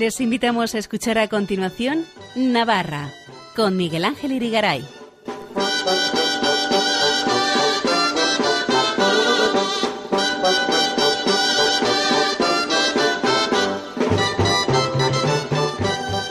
Les invitamos a escuchar a continuación Navarra con Miguel Ángel Irigaray.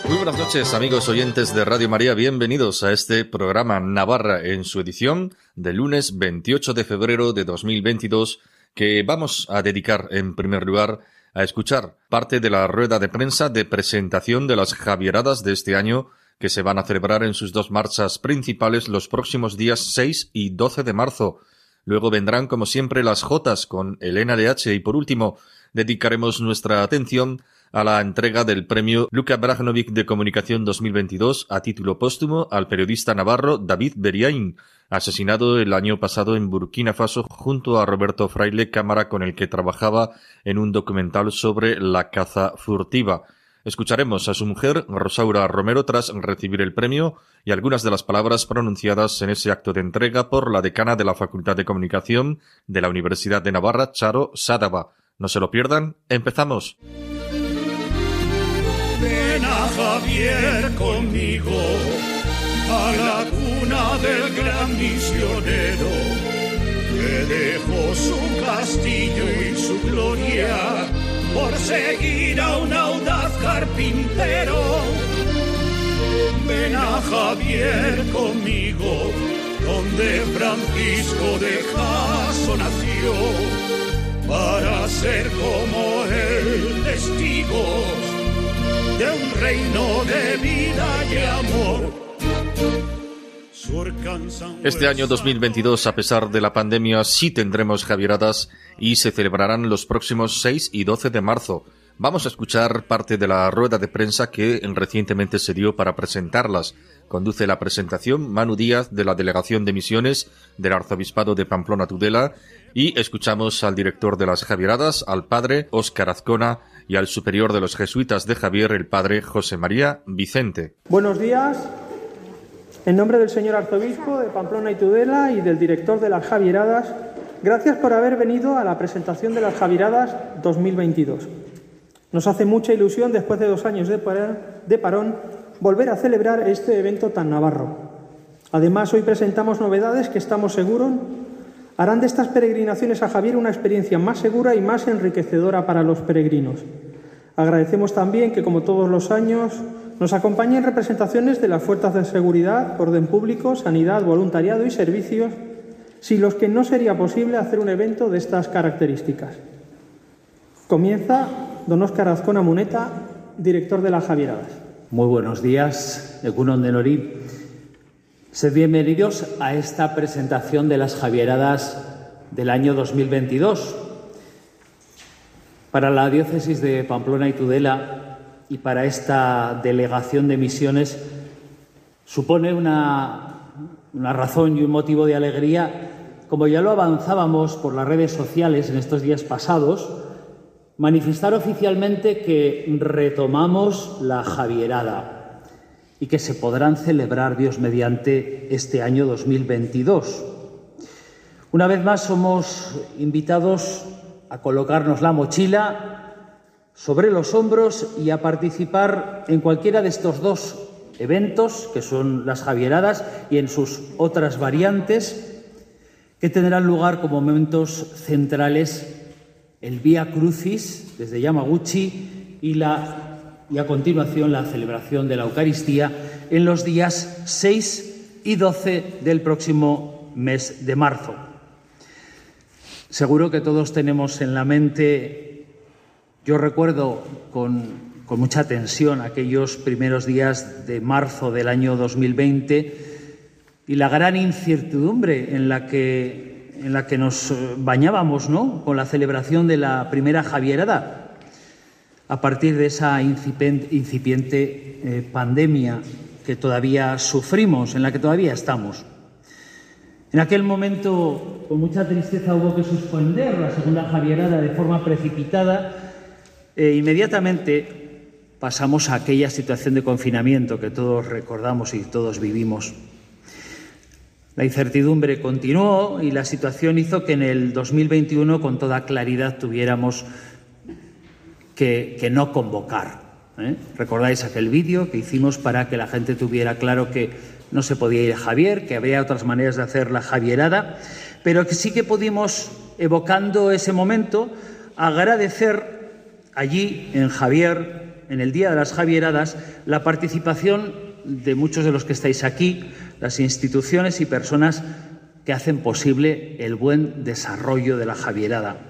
Muy buenas noches amigos oyentes de Radio María, bienvenidos a este programa Navarra en su edición del lunes 28 de febrero de 2022 que vamos a dedicar en primer lugar a escuchar parte de la rueda de prensa de presentación de las Javieradas de este año que se van a celebrar en sus dos marchas principales los próximos días 6 y 12 de marzo. Luego vendrán, como siempre, las Jotas con Elena H. y por último dedicaremos nuestra atención a la entrega del premio Luka Brajnovic de Comunicación 2022 a título póstumo al periodista navarro David Beriain, asesinado el año pasado en Burkina Faso junto a Roberto Fraile, cámara con el que trabajaba en un documental sobre la caza furtiva. Escucharemos a su mujer, Rosaura Romero, tras recibir el premio y algunas de las palabras pronunciadas en ese acto de entrega por la decana de la Facultad de Comunicación de la Universidad de Navarra, Charo Sadaba. No se lo pierdan, empezamos. Javier conmigo a la cuna del gran misionero que dejó su castillo y su gloria por seguir a un audaz carpintero. Ven a Javier conmigo, donde Francisco de Jaso nació, para ser como él testigos de un reino de vida y amor. Este año 2022, a pesar de la pandemia, sí tendremos Javieradas y se celebrarán los próximos 6 y 12 de marzo. Vamos a escuchar parte de la rueda de prensa que recientemente se dio para presentarlas. Conduce la presentación Manu Díaz de la Delegación de Misiones del Arzobispado de Pamplona Tudela y escuchamos al director de las Javieradas, al padre Óscar Azcona y al superior de los jesuitas de Javier, el padre José María Vicente. Buenos días. En nombre del señor arzobispo de Pamplona y Tudela y del director de las Javieradas, gracias por haber venido a la presentación de las Javieradas 2022. Nos hace mucha ilusión, después de dos años de parón, volver a celebrar este evento tan navarro. Además, hoy presentamos novedades que estamos seguros harán de estas peregrinaciones a Javier una experiencia más segura y más enriquecedora para los peregrinos. Agradecemos también que, como todos los años, nos acompañen representaciones de las fuerzas de seguridad, orden público, sanidad, voluntariado y servicios, sin los que no sería posible hacer un evento de estas características. Comienza don Óscar Azcona Muneta, director de las Javieradas. Muy buenos días, Egunon de Norí. Sed bienvenidos a esta presentación de las Javieradas del año 2022. Para la diócesis de Pamplona y Tudela y para esta delegación de misiones supone una, una razón y un motivo de alegría, como ya lo avanzábamos por las redes sociales en estos días pasados, manifestar oficialmente que retomamos la Javierada y que se podrán celebrar, Dios mediante, este año 2022. Una vez más somos invitados a colocarnos la mochila sobre los hombros y a participar en cualquiera de estos dos eventos, que son las Javieradas, y en sus otras variantes, que tendrán lugar como momentos centrales el Vía Crucis desde Yamaguchi y, la, y a continuación la celebración de la Eucaristía en los días 6 y 12 del próximo mes de marzo. Seguro que todos tenemos en la mente, yo recuerdo con, con mucha tensión aquellos primeros días de marzo del año 2020 y la gran incertidumbre en la que en la que nos bañábamos ¿no? con la celebración de la primera Javierada, a partir de esa incipiente eh, pandemia que todavía sufrimos, en la que todavía estamos. En aquel momento, con mucha tristeza, hubo que suspender la segunda Javierada de forma precipitada e inmediatamente pasamos a aquella situación de confinamiento que todos recordamos y todos vivimos. La incertidumbre continuó y la situación hizo que en el 2021 con toda claridad tuviéramos que, no convocar ¿eh? ¿Recordáis aquel vídeo que hicimos para que la gente tuviera claro que no se podía ir a Javier, que habría otras maneras de hacer la Javierada, pero que sí que pudimos, evocando ese momento, agradecer allí en Javier, en el Día de las Javieradas, la participación de muchos de los que estáis aquí, las instituciones y personas que hacen posible el buen desarrollo de la Javierada.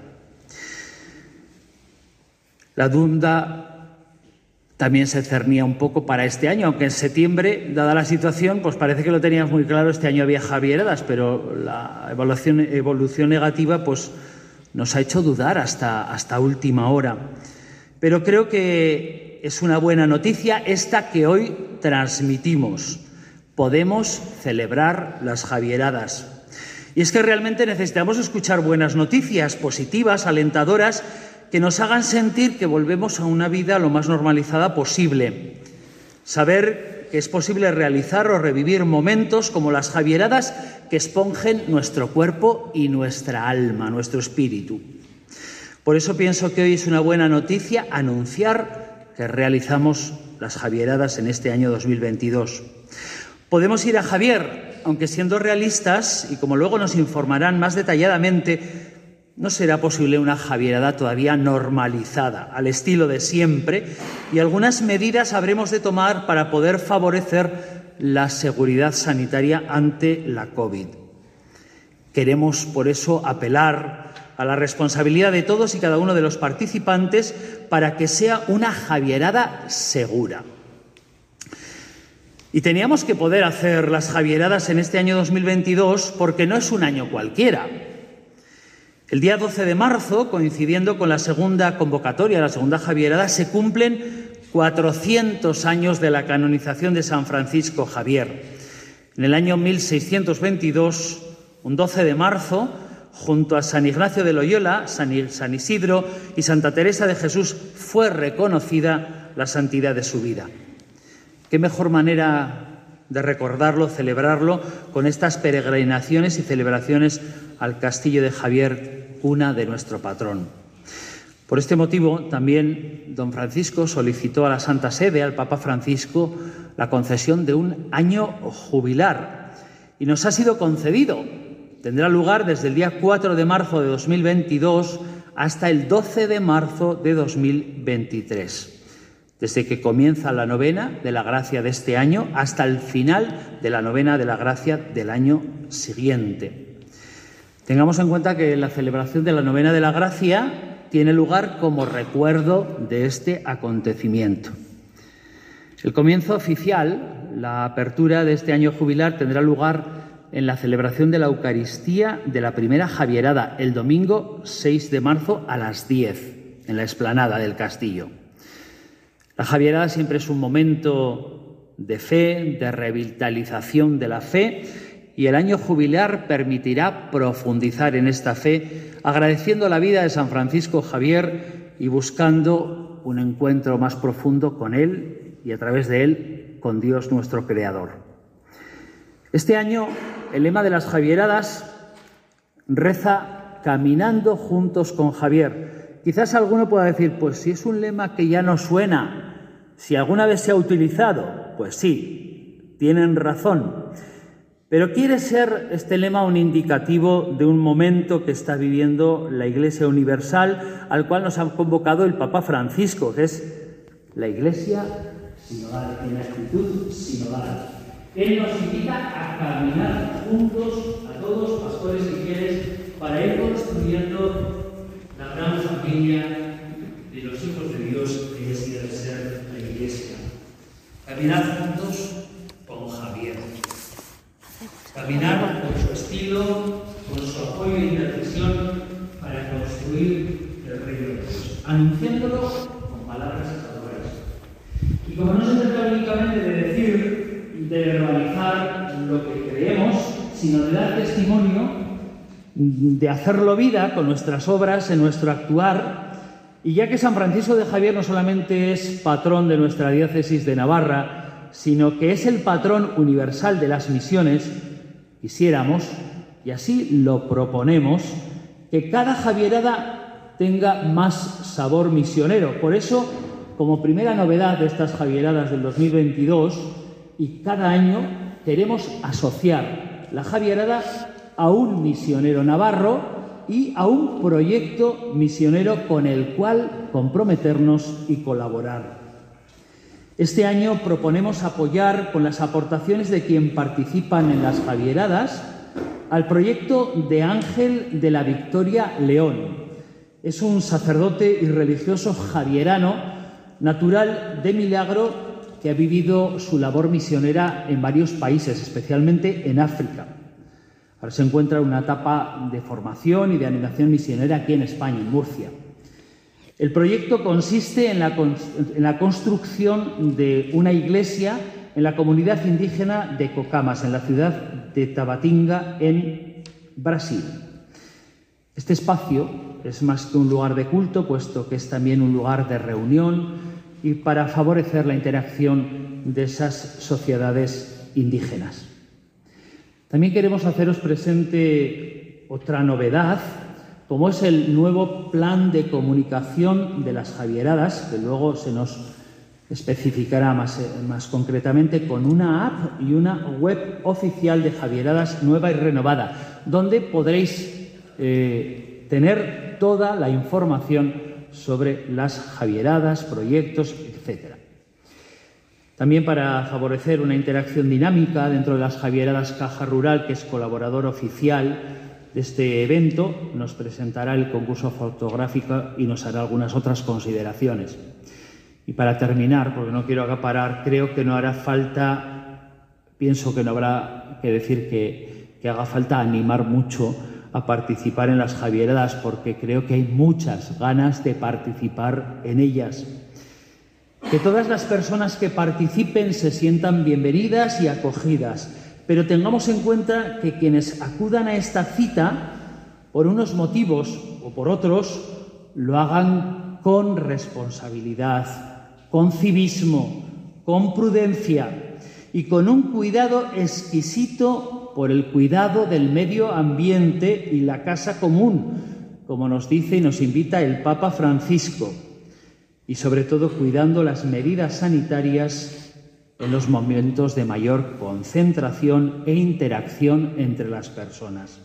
La Dunda también se cernía un poco para este año, aunque en septiembre, dada la situación, pues parece que lo teníamos muy claro, este año había Javieradas, pero la evolución negativa pues nos ha hecho dudar hasta, hasta última hora. Pero creo que es una buena noticia esta que hoy transmitimos. Podemos celebrar las Javieradas. Y es que realmente necesitamos escuchar buenas noticias, positivas, alentadoras, que nos hagan sentir que volvemos a una vida lo más normalizada posible. Saber que es posible realizar o revivir momentos como las Javieradas que esponjen nuestro cuerpo y nuestra alma, nuestro espíritu. Por eso pienso que hoy es una buena noticia anunciar que realizamos las Javieradas en este año 2022. Podemos ir a Javier, aunque siendo realistas, y como luego nos informarán más detalladamente, no será posible una Javierada todavía normalizada, al estilo de siempre, y algunas medidas habremos de tomar para poder favorecer la seguridad sanitaria ante la COVID. Queremos, por eso, apelar a la responsabilidad de todos y cada uno de los participantes para que sea una Javierada segura. Y teníamos que poder hacer las Javieradas en este año 2022 porque no es un año cualquiera. El día 12 de marzo, coincidiendo con la segunda convocatoria, la segunda Javierada, se cumplen 400 años de la canonización de San Francisco Javier. En el año 1622, un 12 de marzo, junto a San Ignacio de Loyola, San Isidro y Santa Teresa de Jesús, fue reconocida la santidad de su vida. ¿Qué mejor manera de recordarlo, celebrarlo con estas peregrinaciones y celebraciones al castillo de Javier una de nuestro patrón. Por este motivo, también don Francisco solicitó a la Santa Sede, al Papa Francisco, la concesión de un año jubilar y nos ha sido concedido. Tendrá lugar desde el día 4 de marzo de 2022 hasta el 12 de marzo de 2023 desde que comienza la novena de la gracia de este año hasta el final de la novena de la gracia del año siguiente. Tengamos en cuenta que la celebración de la novena de la gracia tiene lugar como recuerdo de este acontecimiento. El comienzo oficial, la apertura de este año jubilar, tendrá lugar en la celebración de la Eucaristía de la primera Javierada, el domingo 6 de marzo a las 10, en la explanada del castillo. La Javierada siempre es un momento de fe, de revitalización de la fe y el año jubilar permitirá profundizar en esta fe, agradeciendo la vida de San Francisco Javier y buscando un encuentro más profundo con Él y a través de Él con Dios nuestro Creador. Este año el lema de las Javieradas reza caminando juntos con Javier. Quizás alguno pueda decir, pues si es un lema que ya no suena, si alguna vez se ha utilizado, pues sí, tienen razón. Pero quiere ser este lema un indicativo de un momento que está viviendo la Iglesia Universal, al cual nos ha convocado el Papa Francisco, que es la Iglesia sinodal, en la actitud sinodal. Él nos invita a caminar juntos, a todos, pastores y fieles, para ir construyendo la gran familia de los hijos de Dios que es debe ser la Iglesia. Caminar juntos Caminar con su estilo, con su apoyo e intercesión para construir el reino de Dios, anunciándolo con palabras salvadoras. Y como no se trata únicamente de decir, de verbalizar lo que creemos, sino de dar testimonio, de hacerlo vida con nuestras obras, en nuestro actuar, y ya que San Francisco de Javier no solamente es patrón de nuestra diócesis de Navarra, sino que es el patrón universal de las misiones, Quisiéramos, y así lo proponemos, que cada Javierada tenga más sabor misionero. Por eso como primera novedad de estas Javieradas del 2022, y cada año queremos asociar la Javierada a un misionero navarro y a un proyecto misionero con el cual comprometernos y colaborar. Este año proponemos apoyar con las aportaciones de quien participan en las Javieradas al proyecto de Ángel de la Victoria León. Es un sacerdote y religioso javierano natural de Milagro que ha vivido su labor misionera en varios países, especialmente en África. Ahora se encuentra en una etapa de formación y de animación misionera aquí en España, en Murcia. El proyecto consiste en la, construcción de una iglesia en la comunidad indígena de Cocamas, en la ciudad de Tabatinga, en Brasil. Este espacio es más que un lugar de culto, puesto que es también un lugar de reunión, y para favorecer la interacción de esas sociedades indígenas. También queremos haceros presente otra novedad, como es el nuevo plan de comunicación de las Javieradas, que luego se nos especificará más, más, concretamente con una app y una web oficial de Javieradas nueva y renovada, donde podréis eh, tener toda la información sobre las Javieradas, proyectos, etc. También para favorecer una interacción dinámica dentro de las Javieradas Caja Rural, que es colaborador oficial de este evento, nos presentará el concurso fotográfico y nos hará algunas otras consideraciones. Y para terminar, porque no quiero acaparar, creo que no hará falta, pienso que no habrá que decir que, que haga falta animar mucho a participar en las Javieradas porque creo que hay muchas ganas de participar en ellas. Que todas las personas que participen se sientan bienvenidas y acogidas, pero tengamos en cuenta que quienes acudan a esta cita, por unos motivos o por otros, lo hagan con responsabilidad, con civismo, con prudencia y con un cuidado exquisito por el cuidado del medio ambiente y la casa común, como nos dice y nos invita el Papa Francisco, y sobre todo cuidando las medidas sanitarias en los momentos de mayor concentración e interacción entre las personas.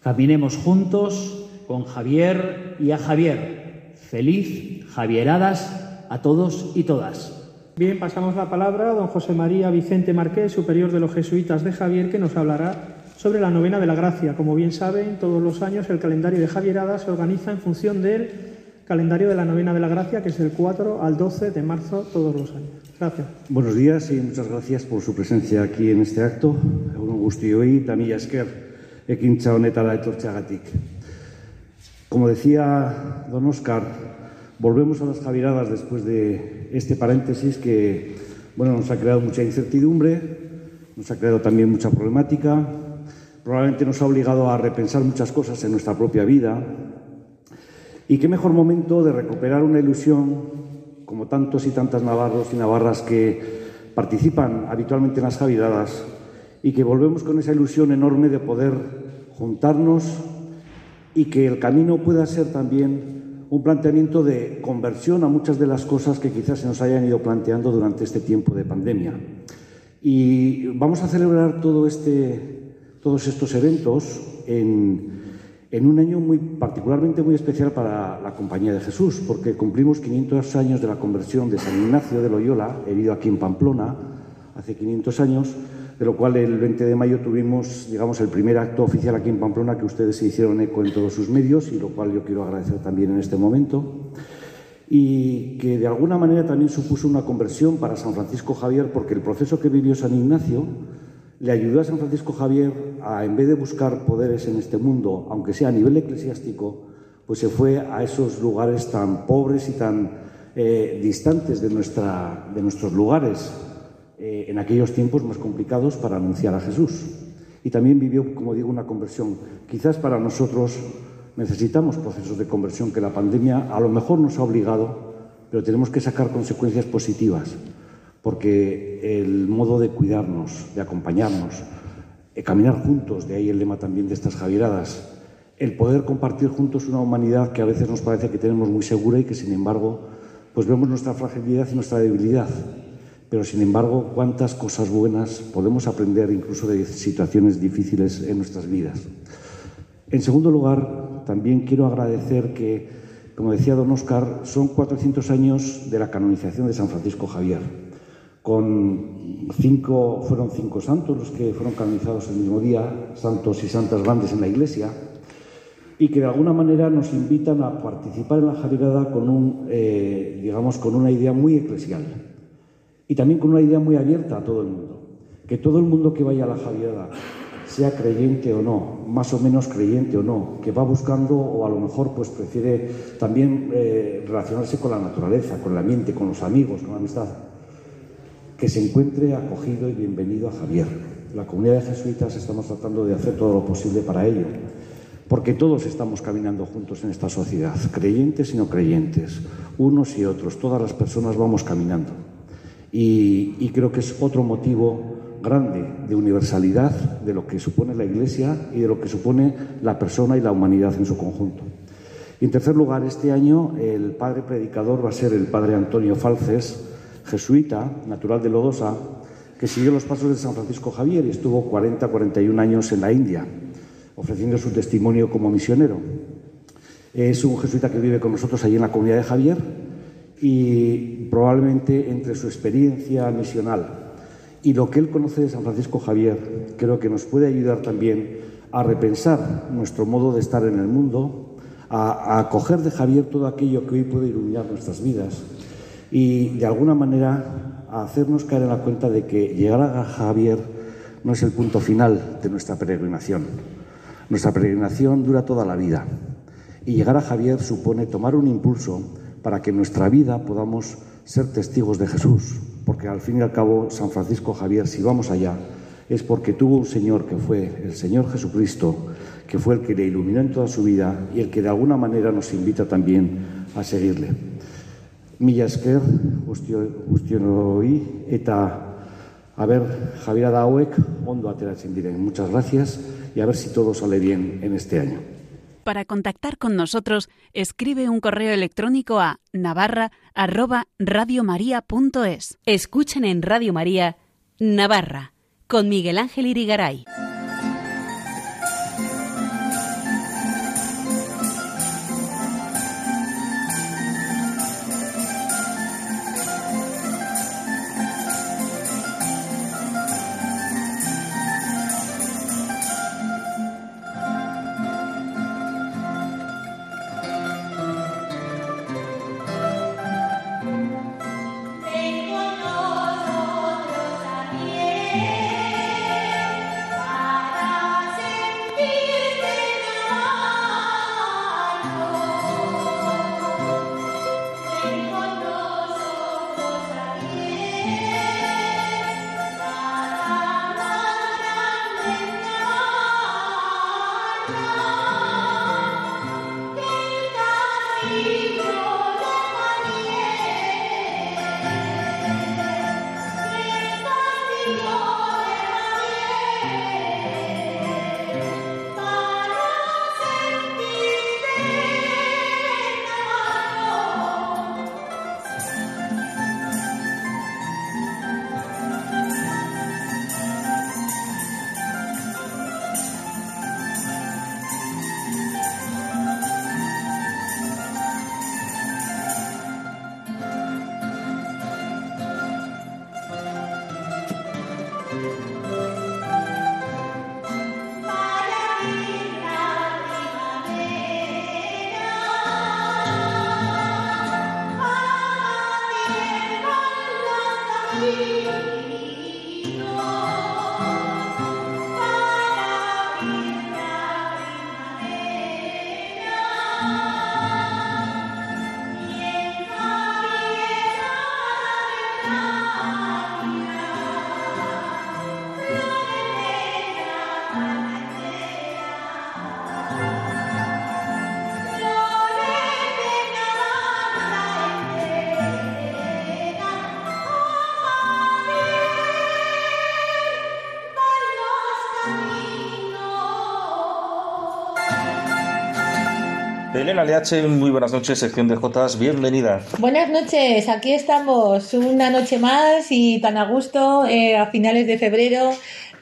Caminemos juntos con Javier y a Javier. Feliz Javieradas a todos y todas. Bien, pasamos la palabra a don José María Vicente Marqués, superior de los jesuitas de Javier, que nos hablará sobre la novena de la gracia. Como bien saben, todos los años el calendario de Javierada se organiza en función del calendario de la novena de la gracia, que es del 4 al 12 de marzo todos los años. Gracias. Buenos días y muchas gracias por su presencia aquí en este acto. Un gusto y tamilla esker ekintza honetara etortzeagatik. Como decía don Oscar, Volvemos a las Javiradas después de este paréntesis que bueno, nos ha creado mucha incertidumbre, nos ha creado también mucha problemática, probablemente nos ha obligado a repensar muchas cosas en nuestra propia vida. Y qué mejor momento de recuperar una ilusión, como tantos y tantas navarros y navarras que participan habitualmente en las Javiradas, y que volvemos con esa ilusión enorme de poder juntarnos y que el camino pueda ser también un planteamiento de conversión a muchas de las cosas que quizás se nos hayan ido planteando durante este tiempo de pandemia. Y vamos a celebrar todo este, todos estos eventos en, en un año muy particularmente muy especial para la Compañía de Jesús, porque cumplimos 500 años de la conversión de San Ignacio de Loyola, herido aquí en Pamplona, hace 500 años, de lo cual el 20 de mayo tuvimos, digamos, el primer acto oficial aquí en Pamplona que ustedes se hicieron eco en todos sus medios y lo cual yo quiero agradecer también en este momento. Y que de alguna manera también supuso una conversión para San Francisco Javier porque el proceso que vivió San Ignacio le ayudó a San Francisco Javier a, en vez de buscar poderes en este mundo, aunque sea a nivel eclesiástico, pues se fue a esos lugares tan pobres y tan eh, distantes de, nuestra, de nuestros lugares eh, en aquellos tiempos más complicados para anunciar a Jesús. Y también vivió, como digo, una conversión. Quizás para nosotros necesitamos procesos de conversión que la pandemia a lo mejor nos ha obligado, pero tenemos que sacar consecuencias positivas, porque el modo de cuidarnos, de acompañarnos, de caminar juntos, de ahí el lema también de estas Javieradas, el poder compartir juntos una humanidad que a veces nos parece que tenemos muy segura y que sin embargo pues vemos nuestra fragilidad y nuestra debilidad. Pero, sin embargo, cuántas cosas buenas podemos aprender incluso de situaciones difíciles en nuestras vidas. En segundo lugar, también quiero agradecer que, como decía don Oscar, son 400 años de la canonización de San Francisco Javier. Con cinco, fueron cinco santos los que fueron canonizados el mismo día, santos y santas grandes en la Iglesia, y que de alguna manera nos invitan a participar en la Javierada con, un, eh, digamos, con una idea muy eclesial y también con una idea muy abierta a todo el mundo. Que todo el mundo que vaya a la Javierada, sea creyente o no, más o menos creyente o no, que va buscando o a lo mejor pues prefiere también eh, relacionarse con la naturaleza, con el ambiente, con los amigos, con la amistad, que se encuentre acogido y bienvenido a Javier. La comunidad de jesuitas estamos tratando de hacer todo lo posible para ello porque todos estamos caminando juntos en esta sociedad, creyentes y no creyentes, unos y otros, todas las personas vamos caminando. Y, creo que es otro motivo grande de universalidad de lo que supone la Iglesia y de lo que supone la persona y la humanidad en su conjunto. Y en tercer lugar, este año el padre predicador va a ser el padre Antonio Falces, jesuita, natural de Lodosa, que siguió los pasos de San Francisco Javier y estuvo 40-41 años en la India ofreciendo su testimonio como misionero. Es un jesuita que vive con nosotros allí en la comunidad de Javier y probablemente entre su experiencia misional y lo que él conoce de San Francisco Javier, creo que nos puede ayudar también a repensar nuestro modo de estar en el mundo, a, acoger de Javier todo aquello que hoy puede iluminar nuestras vidas y de alguna manera a hacernos caer en la cuenta de que llegar a Javier no es el punto final de nuestra peregrinación nuestra peregrinación dura toda la vida y llegar a Javier supone tomar un impulso para que en nuestra vida podamos ser testigos de Jesús, porque al fin y al cabo San Francisco Javier, si vamos allá, es porque tuvo un Señor que fue el Señor Jesucristo, que fue el que le iluminó en toda su vida y el que de alguna manera nos invita también a seguirle. Mila esker, guztion eta a ver, Javier hauek ondo ateratzen diren. Muchas gracias y a ver si todo sale bien en este año. Para contactar con nosotros, escribe un correo electrónico a navarra@radiomaria.es. Escuchen en Radio María Navarra con Miguel Ángel Irigaray. Elena Leache, muy buenas noches, sección de Jotas, bienvenida. Buenas noches, aquí estamos una noche más y tan a gusto eh, a finales de febrero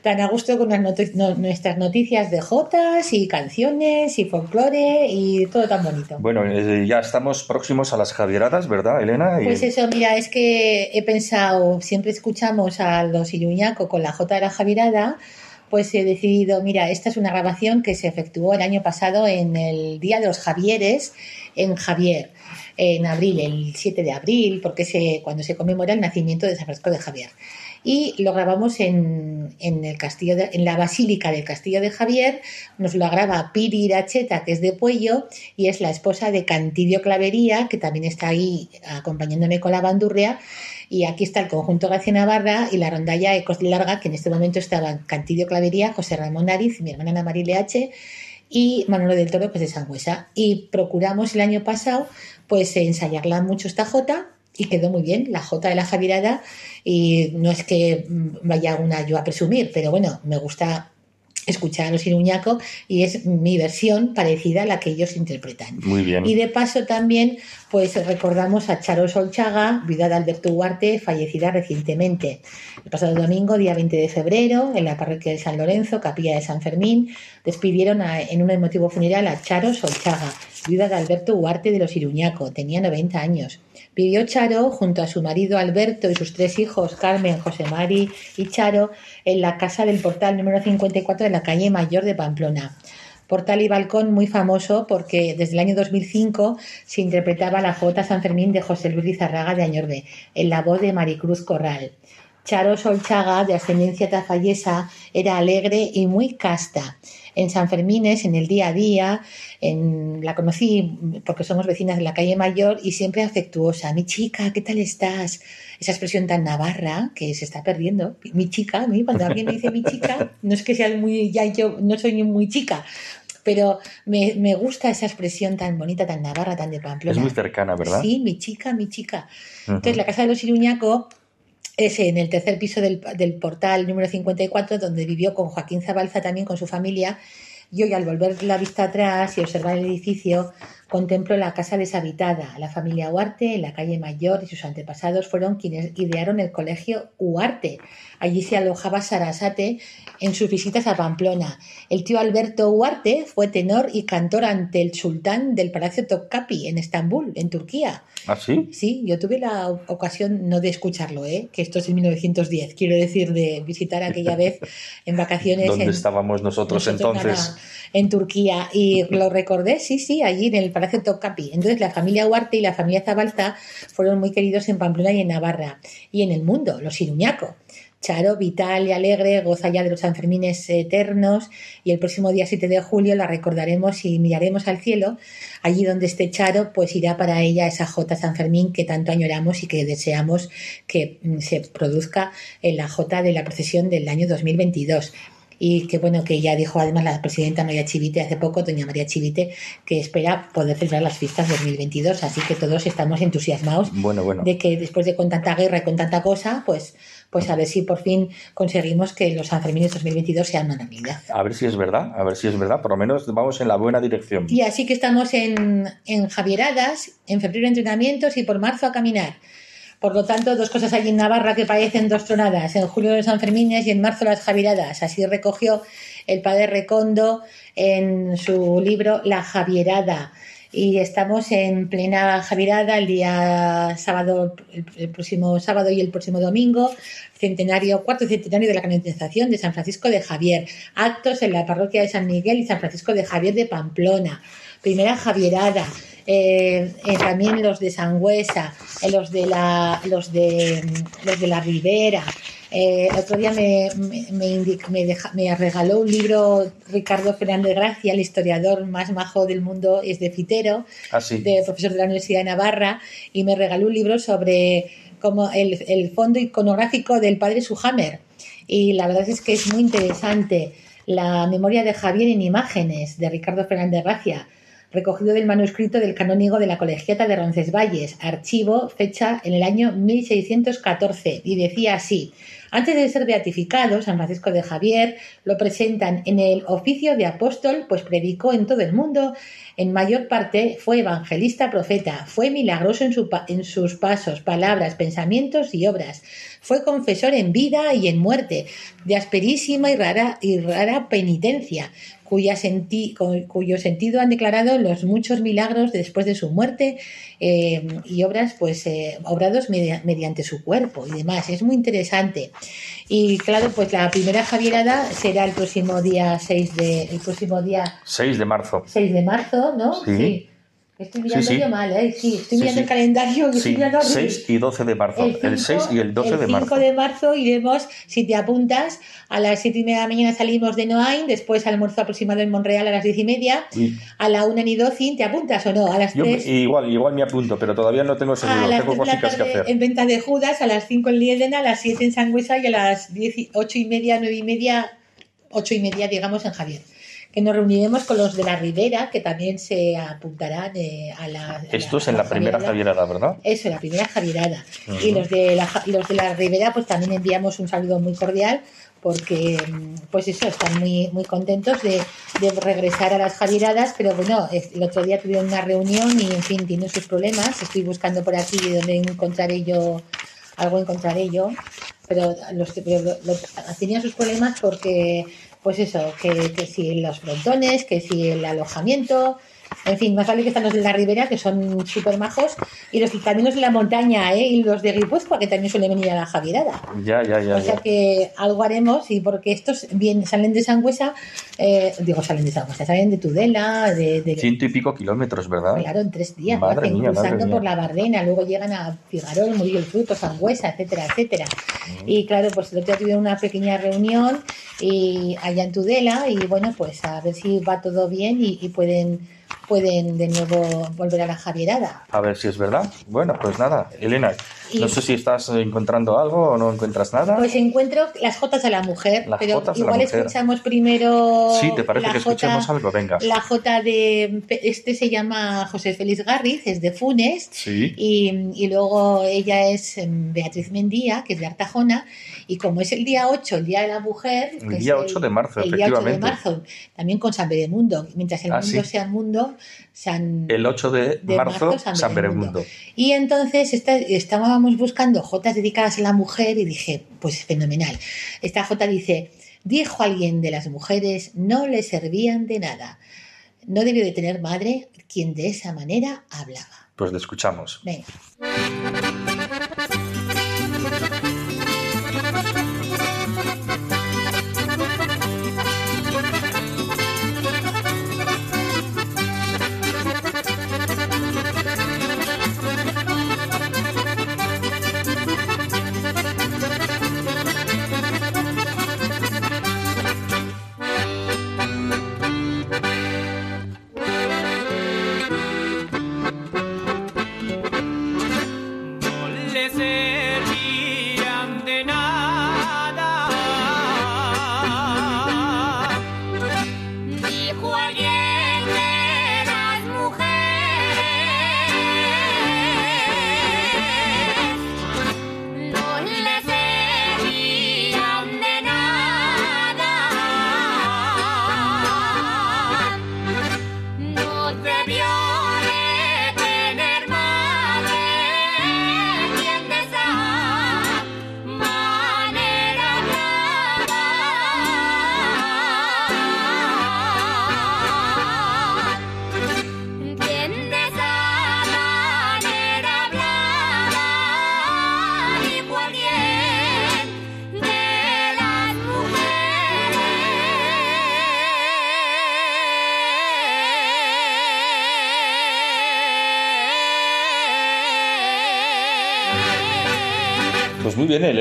tan a gusto con nuestras noticias de jotas y canciones y folclore y todo tan bonito. Bueno, eh, ya estamos próximos a las Javieradas, ¿verdad, Elena? Pues eso, mira, es que he pensado, siempre escuchamos a los Iruñaco con la Jota de la Javierada, pues he decidido, mira, esta es una grabación que se efectuó el año pasado en el Día de los Javieres en Javier, en abril, el 7 de abril, porque es cuando se conmemora el nacimiento de San Francisco de Javier y lo grabamos en, en la Basílica del Castillo de Javier. Nos lo graba Piri Iracheta, que es de Puello, y es la esposa de Cantidio Clavería, que también está ahí acompañándome con la bandurria. Y aquí está el conjunto García Navarra y la rondalla Ecos Larga, que en este momento estaban Cantidio Clavería, José Ramón Nariz, mi hermana Ana María H y Manolo del Toro, pues de Sangüesa. Y procuramos el año pasado, pues ensayarla mucho esta jota y quedó muy bien, la J de la Javirada, y no es que vaya una yo a presumir, pero bueno, me gusta escuchar a los Iruñaco y es mi versión parecida a la que ellos interpretan. Muy bien. Y de paso también, pues recordamos a Charo Solchaga, viuda de Alberto Huarte, fallecida recientemente. El pasado domingo, día 20 de febrero, en la parroquia de San Lorenzo, capilla de San Fermín, despidieron en un emotivo funeral a Charo Solchaga, viuda de Alberto Huarte de los Iruñaco, tenía 90 años. Vivió Charo junto a su marido Alberto y sus tres hijos, Carmen, José Mari y Charo, en la casa del portal número 54 de la calle Mayor de Pamplona. Portal y balcón muy famoso porque desde el año 2005 se interpretaba la Jota San Fermín de José Luis Lizarraga de Añorbe, en la voz de Maricruz Corral. Charo Solchaga, de ascendencia tafallesa, era alegre y muy casta en San Fermines, en el día a día. En, la conocí porque somos vecinas de la calle Mayor y siempre afectuosa. Mi chica, ¿qué tal estás? Esa expresión tan navarra que se está perdiendo. Mi chica, mí, cuando alguien me dice mi chica, no es que sea muy, ya yo no soy muy chica, pero me, me, gusta esa expresión tan bonita, tan navarra, tan de Pamplona. Es muy cercana, ¿verdad? Sí, mi chica, mi chica. Entonces, la casa de los Iruñaco es en el tercer piso del, del, portal número 54, donde vivió con Joaquín Zabalza también con su familia. Y hoy al volver la vista atrás y observar el edificio, contemplo la casa deshabitada. La familia Huarte, en la calle Mayor y sus antepasados fueron quienes idearon el colegio Huarte. Allí se alojaba Sarasate en sus visitas a Pamplona. El tío Alberto Huarte fue tenor y cantor ante el sultán del Palacio Topkapi en Estambul, en Turquía. ¿Ah, sí? Sí, yo tuve la ocasión no de escucharlo, ¿eh? que esto es en 1910, quiero decir, de visitar aquella vez en vacaciones. ¿Dónde estábamos nosotros, entonces? en Turquía y lo recordé, sí, sí, allí en el Entonces la familia Huarte y la familia Zabalza fueron muy queridos en Pamplona y en Navarra y en el mundo, los Iruñaco. Charo, vital y alegre, goza ya de los Sanfermines eternos y el próximo día 7 de julio la recordaremos y miraremos al cielo. Allí donde esté Charo, pues irá para ella esa J San Fermín que tanto añoramos y que deseamos que mm, se produzca en la J de la procesión del año 2022 y que bueno, que ya dijo además la presidenta María Chivite hace poco, doña María Chivite, que espera poder celebrar las fiestas 2022, así que todos estamos entusiasmados bueno, bueno. de que después de con tanta guerra y con tanta cosa, pues pues a ver si por fin conseguimos que los Sanfermines 2022 sean una realidad. A ver si es verdad, a ver si es verdad, por lo menos vamos en la buena dirección. Y así que estamos en, en Javieradas, en febrero entrenamientos y por marzo a caminar. Por lo tanto, dos cosas allí en Navarra que parecen dos tronadas. En julio los Sanfermines y en marzo las Javieradas. Así recogió el padre Recondo en su libro La Javierada. Y estamos en plena Javierada el día sábado, el, próximo sábado y el próximo domingo, centenario, cuarto centenario de la canonización de San Francisco de Javier. Actos en la parroquia de San Miguel y San Francisco de Javier de Pamplona. Primera Javierada eh, eh, también los de Sangüesa, eh, los de la, los de, los de la Ribera. El otro día me, me, me, regaló un libro Ricardo Fernández Gracia, el historiador más majo del mundo, es de Fitero, ah, de profesor de la Universidad de Navarra, y me regaló un libro sobre como el, el fondo iconográfico del padre Suhammer. Y la verdad es que es muy interesante la memoria de Javier en imágenes de Ricardo Fernández Gracia recogido del manuscrito del canónigo de la Colegiata de Roncesvalles, archivo, fecha en el año 1614, y decía así, Antes de ser beatificado, San Francisco de Javier lo presentan en el oficio de apóstol, pues predicó en todo el mundo, en mayor parte fue evangelista profeta, fue milagroso en, en sus pasos, palabras, pensamientos y obras, fue confesor en vida y en muerte, de asperísima y rara, y rara penitencia, cuya senti cuyo sentido han declarado los muchos milagros después de su muerte eh, y obras pues eh, obrados mediante su cuerpo y demás. Es muy interesante. Y claro, pues la primera Javierada será el próximo día 6 de el próximo día 6 de marzo. 6 de marzo, ¿no? sí. Estoy mirando yo mal, ¿eh? Sí, estoy mirando el calendario. Sí, 6 y 12 de marzo. El, 6 y el 12 de marzo. El 5 de marzo iremos, si te apuntas, a las 7 y media de la mañana salimos de Noain, después almuerzo aproximado en Monreal a las 10 y media, a la 1 y 12, ¿te apuntas o no? A las 3. igual, igual me apunto, pero todavía no tengo seguro, a las tengo cositas que hacer. En venta de Judas, a las 5 en Liedena, a las 7 en Sangüesa y a las 10, 8 y media, 9 y media, 8 y media, digamos, en Javier que nos reuniremos con los de la Ribera, que también se apuntarán eh, a la. Esto es en la, primera Javierada, ¿verdad? Eso, la primera Javierada. Y los de, la, los de la Ribera, pues también enviamos un saludo muy cordial porque pues eso, están muy, muy contentos de, de, regresar a las Javieradas, pero bueno, el otro día tuvieron una reunión y en fin, tienen sus problemas. Estoy buscando por aquí donde encontraré yo, algo encontraré yo, pero los que tenían sus problemas porque pues eso, que, que si los frontones, que si el alojamiento, en fin, más vale que están los de la ribera, que son súper majos, y los también los de la montaña, ¿eh? y los de Guipúzcoa, que también suelen venir a la Javierada. Ya, ya, ya. O sea que algo haremos, y porque estos bien salen de Sangüesa, eh, digo, salen de Sangüesa, salen de Tudela, de, de... Ciento y pico kilómetros, ¿verdad? Claro, en tres días, madre mía, cruzando por la Bardena, luego llegan a Figarol, Murillo el Fruto, Sangüesa, etcétera, etcétera. Mm. Y claro, pues el otro día tuvieron una pequeña reunión y allá en Tudela, y bueno, pues a ver si va todo bien y pueden pueden de nuevo volver a la Javierada. A ver si es verdad. Bueno, pues nada, Elena, no sé si estás encontrando algo o no encuentras nada. Pues encuentro las Jotas a la Mujer, pero igual escuchamos primero. Sí, ¿te parece que escuchemos algo? Venga. La Jota de. Este se llama José Félix Garriz, es de Funes. Sí. Y, y luego ella es em, Beatriz Mendía, que es de Artajona. Y como es el día 8, el Día de la Mujer. El día 8 de marzo, el efectivamente. El día 8 de marzo, también con San Beremundo. Mientras el Ah, mundo sí. sea mundo, San. El 8 de, de marzo, San San Beremundo. Y entonces esta- estábamos buscando jotas dedicadas a la mujer y dije, pues fenomenal. Esta jota dice, dijo alguien de las mujeres, no le servían de nada. No debió de tener madre quien de esa manera hablaba. Pues le escuchamos. Venga.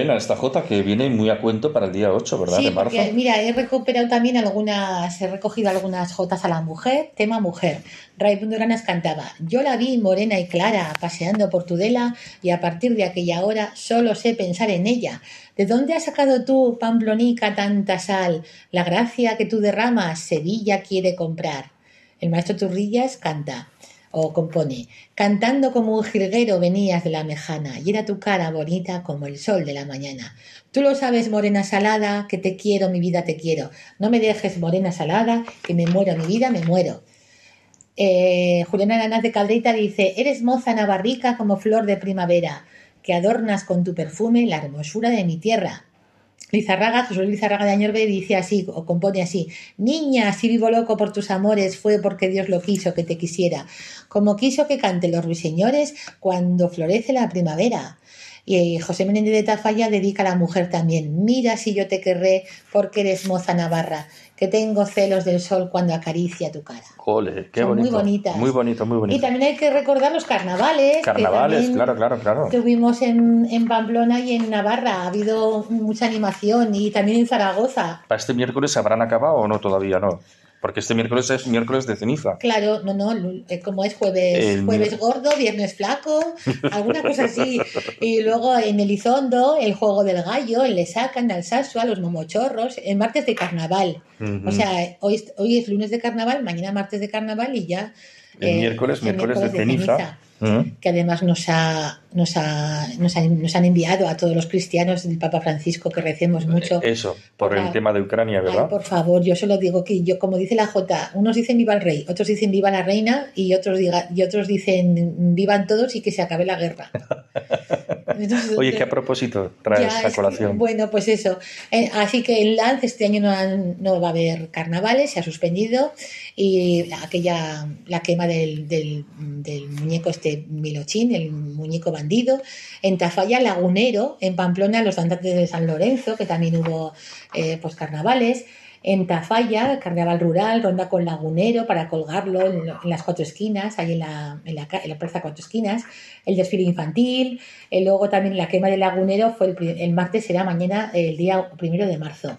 Bien, esta Jota que viene muy a cuento para el día 8, ¿verdad? Sí, de marzo. porque mira, he recuperado también algunas, he recogido algunas jotas a la mujer, tema mujer. Raimundo Aranas cantaba, yo la vi morena y clara, paseando por Tudela, y a partir de aquella hora solo sé pensar en ella. ¿De dónde has sacado tú, Pamplonica, tanta sal? La gracia que tú derramas, Sevilla quiere comprar. El maestro Turrillas canta, o compone, cantando como un jilguero venías de la mejana y era tu cara bonita como el sol de la mañana. Tú lo sabes, morena salada, que te quiero, mi vida te quiero. No me dejes, morena salada, que me muero, mi vida me muero. Eh, Juliana Aranaz de Caldeita dice, eres moza navarrica como flor de primavera, que adornas con tu perfume la hermosura de mi tierra. Lizarraga, José Luis Lizarraga de Añorbe dice así, o compone así, Niña, si vivo loco por tus amores, fue porque Dios lo quiso que te quisiera, como quiso que cante los ruiseñores cuando florece la primavera. Y José Menéndez de Tafalla dedica a la mujer también, mira si yo te querré porque eres moza navarra, que tengo celos del sol cuando acaricia tu cara. Ole, qué Son muy bonito. bonitas. Muy bonito, muy bonito. Y también hay que recordar los carnavales. que Carnavales, también claro, claro, claro. Tuvimos en, en Pamplona y en Navarra, ha habido mucha animación y también en Zaragoza. ¿Para este miércoles se habrán acabado o no todavía no? Porque este miércoles es miércoles de ceniza. Claro, no, no, eh, como es jueves, El jueves gordo, viernes flaco, alguna cosa así. Y luego en Elizondo, el juego del gallo, el le sacan, al Sasua, los momochorros, el martes de carnaval. O sea, hoy, hoy es lunes de carnaval, mañana martes de carnaval y ya. El eh, miércoles, miércoles de ceniza. Que además nos, ha, nos, ha- nos, han, nos han enviado a todos los cristianos del Papa Francisco que recemos mucho. Eso, por el tema de Ucrania, Ay, ¿verdad? por favor, yo solo digo que yo, como dice la J, unos dicen viva el rey, otros dicen viva la reina y otros, diga, y otros dicen vivan todos y que se acabe la guerra. Entonces, Oye, ¿qué a propósito traes a es colación? bueno, pues eso. Eh, así que en Lance este año no, han- no va a haber carnavales, se ha suspendido y la- aquella la quema del, del- del muñeco este Milochín, el muñeco bandido. En Tafalla, Lagunero, en Pamplona, los danzantes de San Lorenzo, que también hubo eh, pues carnavales. En Tafalla, carnaval rural, ronda con lagunero para colgarlo en, las cuatro esquinas, ahí en la, plaza cuatro esquinas. El desfile infantil, y luego también la quema del lagunero fue el, el martes, será mañana, el día primero de marzo.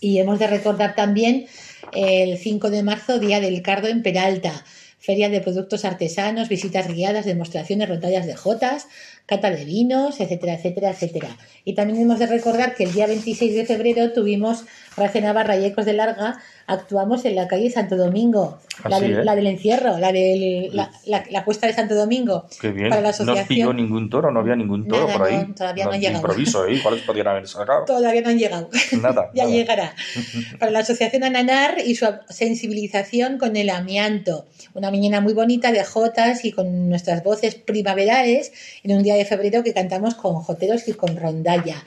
Y hemos de recordar también el 5 de marzo, Día del Cardo en Peralta, feria de productos artesanos, visitas guiadas, demostraciones, rondallas de jotas, cata de vinos, etcétera, etcétera, etcétera. Y también hemos de recordar que el día 26 de febrero tuvimos Gracia Navarra y Ecos de Larga, actuamos en la calle Santo Domingo, la, del, es. la del encierro, la, del, la, la- la cuesta de Santo Domingo. Qué bien. para la No os pilló asociación. ningún toro, no había ningún toro Nada, por ahí. no, todavía no han de llegado. improviso, ¿eh? ¿Cuáles podrían haber sacado? Todavía no han llegado. Nada. ya nada. llegará. Para la Asociación Ananar y su sensibilización con el amianto. Una mañana muy bonita de jotas y con nuestras voces primaverales en un día de febrero que cantamos con joteros y con rondalla.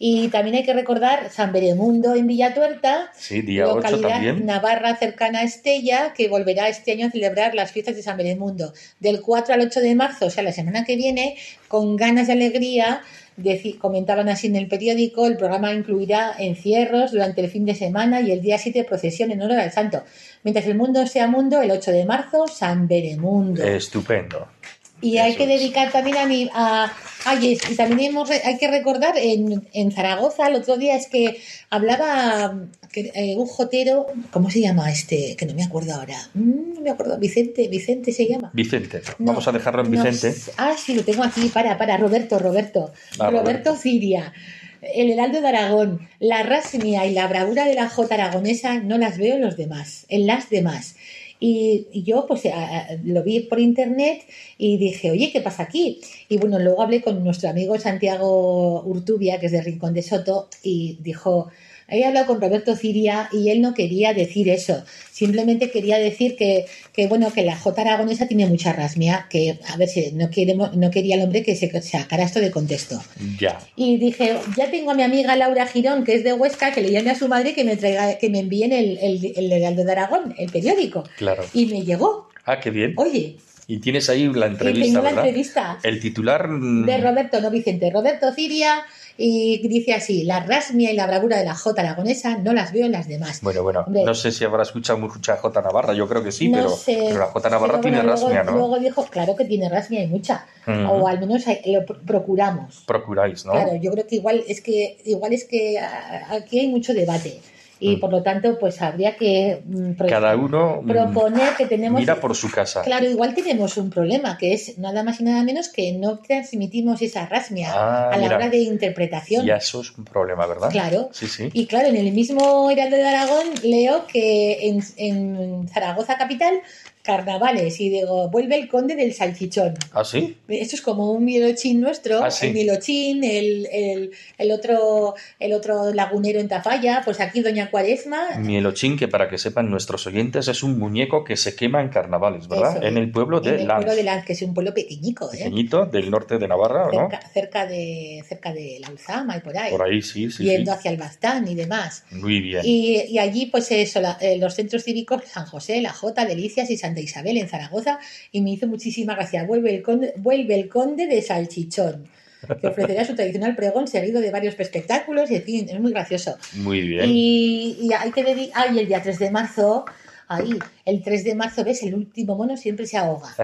Y también hay que recordar San Beremundo en Villatuerta, Sí, día 8 localidad también. navarra cercana a Estella, que volverá este año a celebrar las fiestas de San Beremundo. Del 4 al 8 de marzo, o sea, la semana que viene, con ganas de alegría, comentaban así en el periódico, el programa incluirá encierros durante el fin de semana y el día 7 procesión en honor al santo. Mientras el mundo sea mundo, el 8 de marzo, San Beremundo. Estupendo. Y hay que dedicar también a mi. A, ay, y también hemos, hay que recordar en, en Zaragoza, el otro día es que hablaba que, eh, un jotero, ¿cómo se llama este? Que no me acuerdo ahora. Mm, no me acuerdo, Vicente, Vicente se llama. Vicente. No, Vamos a dejarlo en Vicente. ah, sí, lo tengo aquí, para, para, Roberto, Roberto. Ah, Roberto, Roberto. Ciria. El Heraldo de Aragón, la rasmia y la bravura de la Jota aragonesa no las veo en los demás, en las demás. Y, yo pues lo vi por internet y dije, oye, ¿qué pasa aquí? Y bueno, luego hablé con nuestro amigo Santiago Urtubia, que es de Rincón de Soto, y dijo, he hablado con Roberto Ciria y él no quería decir eso, simplemente quería decir que, que bueno, que la J aragonesa tiene mucha rasmia, que a ver si no, queremos, no quería el hombre que se sacara esto de contexto. Ya. Y dije, ya tengo a mi amiga Laura Girón, que es de Huesca, que le llame a su madre que me traiga, que me envíen el, el, el Heraldo de Aragón, el periódico. Claro. Y me llegó. Ah, qué bien. Oye, Y tienes ahí la entrevista, tengo la ¿verdad? entrevista El titular. mm, de Roberto, no Vicente, Roberto Ciria, y dice así, la rasmia y la bravura de la J aragonesa no las veo en las demás. Bueno, bueno, Hombre. no sé si habrá escuchado mucha J Navarra, yo creo que sí, No pero, sé, pero la J Navarra tiene luego- rasmia, ¿no? Luego dijo, claro que tiene rasmia y mucha, o al menos hay- lo pr- procuramos. Procuráis, ¿no? Claro, yo creo que igual es que igual es que aquí hay mucho debate y Mm. por lo tanto pues habría que mm, pro- Cada uno mm, proponer que tenemos mira por su casa. Claro, igual tenemos un problema que es nada más y nada menos que no transmitimos esa rasmia Ah, a la mira. hora de interpretación. Ya eso es un problema, ¿verdad? Claro. Sí, sí. Y claro, en el mismo Heraldo de Aragón leo que en, en Zaragoza capital carnavales y digo, vuelve el conde del salchichón. ¿Ah, sí? Esto es como un mielochín nuestro, Ah, sí. el mielochín, el, el, el otro, el otro lagunero en Tafalla, pues aquí Doña Cuaresma, Mielochín, que para que sepan nuestros oyentes, es un muñeco que se quema en carnavales, ¿verdad? Eso, en el pueblo de en el Lanz, pueblo de Lanz, que es un pueblo pequeñico, ¿eh? pequeñito, del norte de Navarra, ¿no? cerca, cerca de cerca de la Alzama y por ahí, Por ahí, sí, sí, yendo sí. hacia el Baztán y demás. Muy bien. Y, y allí, pues eso, la- eh, los centros cívicos San José, La Jota, Delicias y Isabel en Zaragoza. Y me hizo muchísima gracia. Vuelve el conde, vuelve el conde de Salchichón, que ofrecerá su tradicional pregón seguido de varios espectáculos. Y en fin, es muy gracioso. Muy bien. Y, y hay que dedicar. Ay, el día 3 de marzo. Ahí, el 3 de marzo, ¿ves? El último mono siempre se ahoga.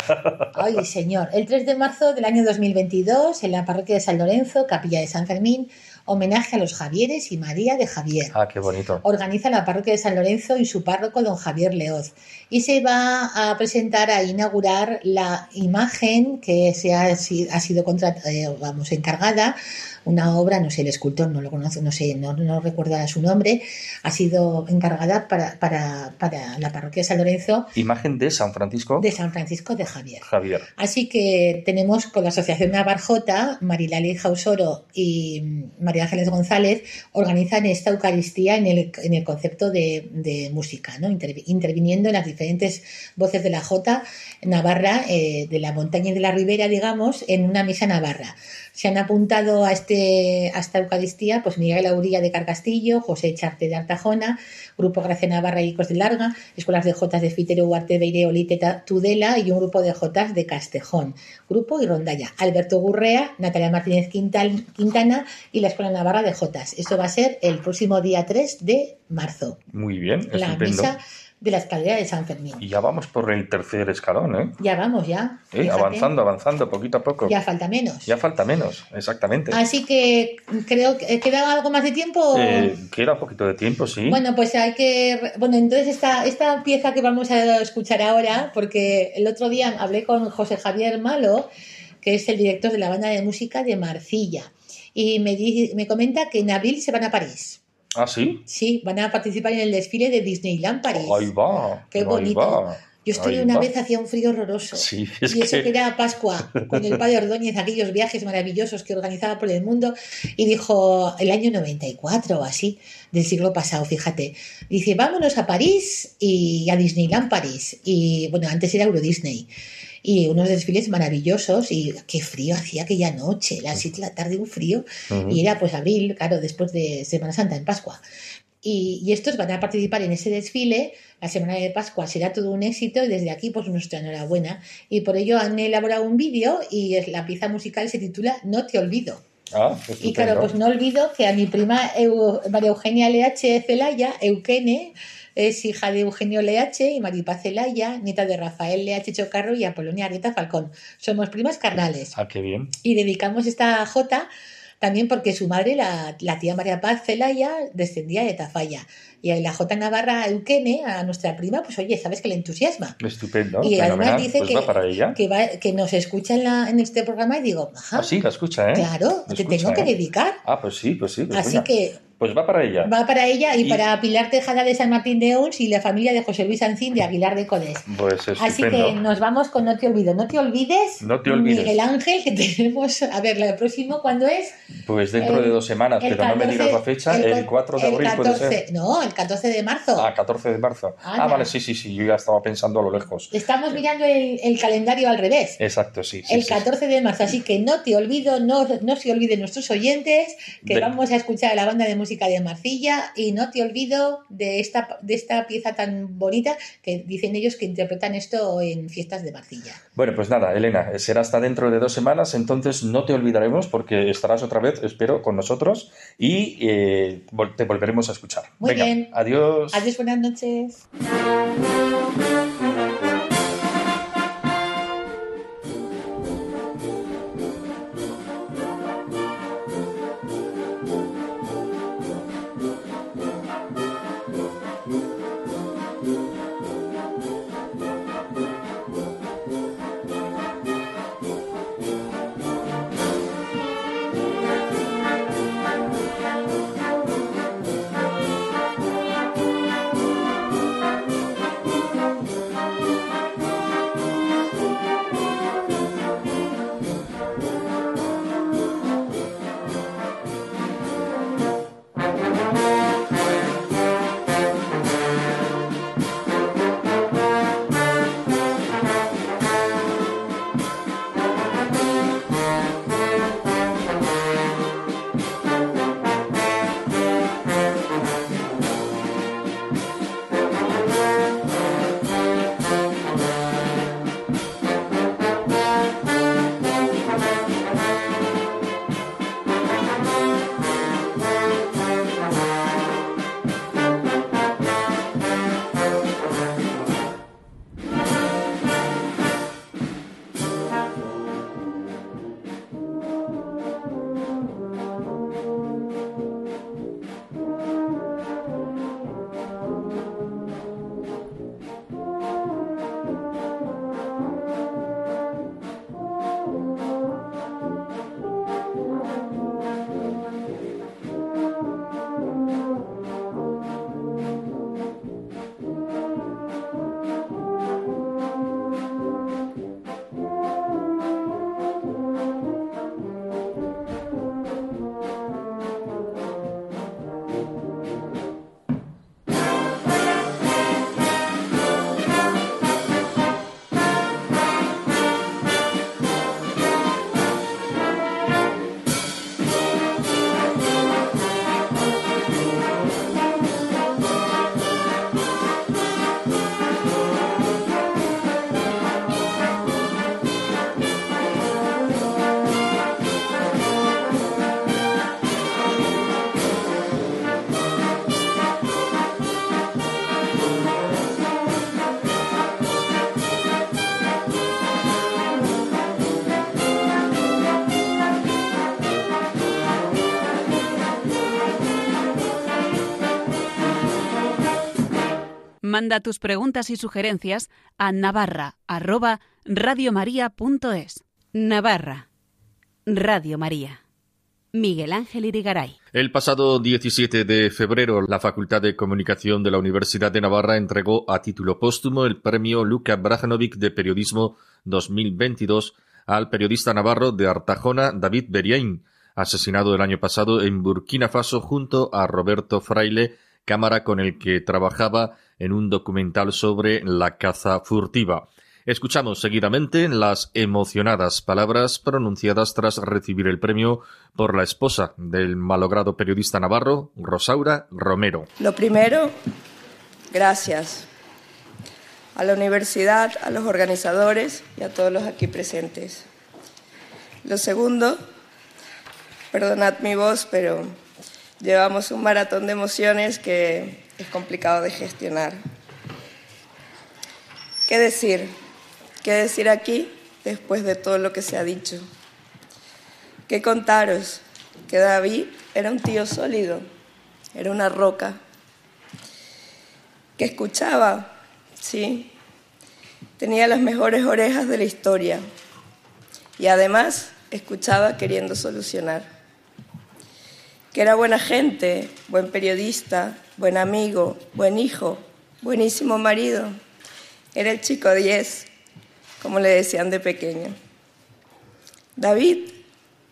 Ay, señor. El 3 de marzo del año 2022, en la parroquia de San Lorenzo, capilla de San Fermín, homenaje a los Javieres y María de Javier Ah, qué bonito. organiza la parroquia de San Lorenzo y su párroco don Javier Leoz. Y se va a presentar, a inaugurar la imagen que se ha, si- ha sido contra- eh, vamos, encargada, una obra, no sé, el escultor no lo conozco, no sé, no, no recuerdo ahora su nombre, ha sido encargada para, para, para la parroquia de San Lorenzo Imagen de San Francisco de San Francisco de Javier. Javier. Así que tenemos con la Asociación Navarjota, Marilali Jausoro y María Ángeles González, organizan esta Eucaristía en el, en el concepto de, de música, ¿no? Intervi- interviniendo en las diferentes voces de la Jota Navarra, eh, de la montaña y de la ribera, digamos, en una misa navarra. Se han apuntado a, este, a esta Eucaristía pues Miguel Aurilla de Carcastillo, José Charte de Artajona, Grupo Gracia Navarra y Icos de Larga, Escuelas de Jotas de Fitero, Huarte, Beire, Olite, Ta- Tudela y un grupo de Jotas de Castejón, Grupo y Rondalla. Alberto Gurrea, Natalia Martínez Quintana y la Escuela Navarra de Jotas. Esto va a ser el próximo día 3 de marzo. Muy bien, La estupendo. misa de la escalera de San Fermín. Y ya vamos por el tercer escalón, ¿eh? Ya vamos, ya. Eh. Avanzando, avanzando, poquito a poco. Ya falta menos. Ya falta menos, exactamente. Así que creo que queda algo más de tiempo. Eh, queda un poquito de tiempo, sí. Bueno, pues hay que. Bueno, entonces esta, esta pieza que vamos a escuchar ahora, porque el otro día hablé con José Javier Malo, que es el director de la banda de música de Marcilla, y me, di- me comenta que en abril se van a París. Ah, sí. Sí, van a participar en el desfile de Disneyland París. Ahí va. Qué ahí bonito. va, Yo estuve ahí una va. vez, hacía un frío horroroso. Sí, es y eso que- que era Pascua, con el padre Ordóñez, aquellos viajes maravillosos que organizaba por el mundo, y dijo, el año 94 o así, del siglo pasado, fíjate, dice, vámonos a París y a Disneyland París. Y bueno, antes era Euro Disney. Y unos desfiles maravillosos, y qué frío hacía aquella noche, las 7 de la tarde, un frío. Ujú. Y era pues abril, claro, después de Semana Santa, en Pascua. Y, y estos van a participar en ese desfile. La semana de Pascua será todo un éxito y desde aquí, pues nuestra enhorabuena. Y por ello han elaborado un vídeo y es- la pieza musical se titula No te olvido. Ah, Y claro, pues no olvido que a mi prima María Eugenia LH Celaya, Eukene, es hija de Eugenio LH y Maripaz Celaya, nieta de Rafael LH Chocarro y Apolonia Areta Falcón. Somos primas carnales Ah, qué bien. y dedicamos esta jota también porque su madre, la, la tía María Paz Celaya, descendía de Tafalla. Y la jota navarra Eukene, a nuestra prima, pues oye, sabes que le entusiasma. Estupendo. y además dice pues que, va para ella. que, va- que nos escucha en, la- en este programa y digo, ajá, Ah, sí, la escucha, ¿eh? claro, La te escucha, tengo que ¿eh? dedicar. Ah, pues sí, pues sí. pues Así que Pues va para ella. va para ella y, Y- para Pilar Tejada de San Martín de Ons y la familia de José Luis Ancín de Aguilar de Codes. Pues estupendo. Así que nos vamos con No te olvido. No te olvides, No te olvides. Miguel Ángel, que tenemos, a ver, el próximo, ¿cuándo es? Pues dentro el- de dos semanas, el pero no me digas la fecha, el, cu- 4 de el abril puede 14 ser. No, el 14 de marzo. Ah, 14 de marzo. Anda. Ah, vale, sí, sí, sí, yo ya estaba pensando a lo lejos. Estamos mirando el, el calendario al revés. Exacto, sí. sí, el sí, 14 de marzo, así que no te olvido, no, no se olviden nuestros oyentes, que De- vamos a escuchar a la banda de música de Marcilla y no te olvido de esta, de esta pieza tan bonita que dicen ellos que interpretan esto en fiestas de Marcilla. Bueno, pues nada, Elena, será hasta dentro de dos semanas, entonces no te olvidaremos porque estarás otra vez, espero, con nosotros y eh, te volveremos a escuchar. Muy Venga, bien. Adiós. Adiós, buenas noches. Manda tus preguntas y sugerencias a navarra@radiomaria.es. Navarra. Radio María. Miguel Ángel Irigaray. El pasado 17 de febrero, la Facultad de Comunicación de la Universidad de Navarra entregó a título póstumo el premio Luka Brajanovic de Periodismo 2022 al periodista navarro de Artajona, David Beriain, asesinado el año pasado en Burkina Faso junto a Roberto Fraile, cámara con el que trabajaba en un documental sobre la caza furtiva. Escuchamos seguidamente las emocionadas palabras pronunciadas tras recibir el premio por la esposa del malogrado periodista navarro, Rosaura Romero. Lo primero, gracias a la universidad, a los organizadores y a todos los aquí presentes. Lo segundo, perdonad mi voz, pero llevamos un maratón de emociones que es complicado de gestionar. ¿Qué decir? ¿Qué decir aquí después de todo lo que se ha dicho? ¿Qué contaros? Que David era un tío sólido, era una roca, que escuchaba, sí, tenía las mejores orejas de la historia y además escuchaba queriendo solucionar. Que era buena gente, buen periodista, buen amigo, buen hijo, buenísimo marido. Era el chico 10, como le decían de pequeño. David,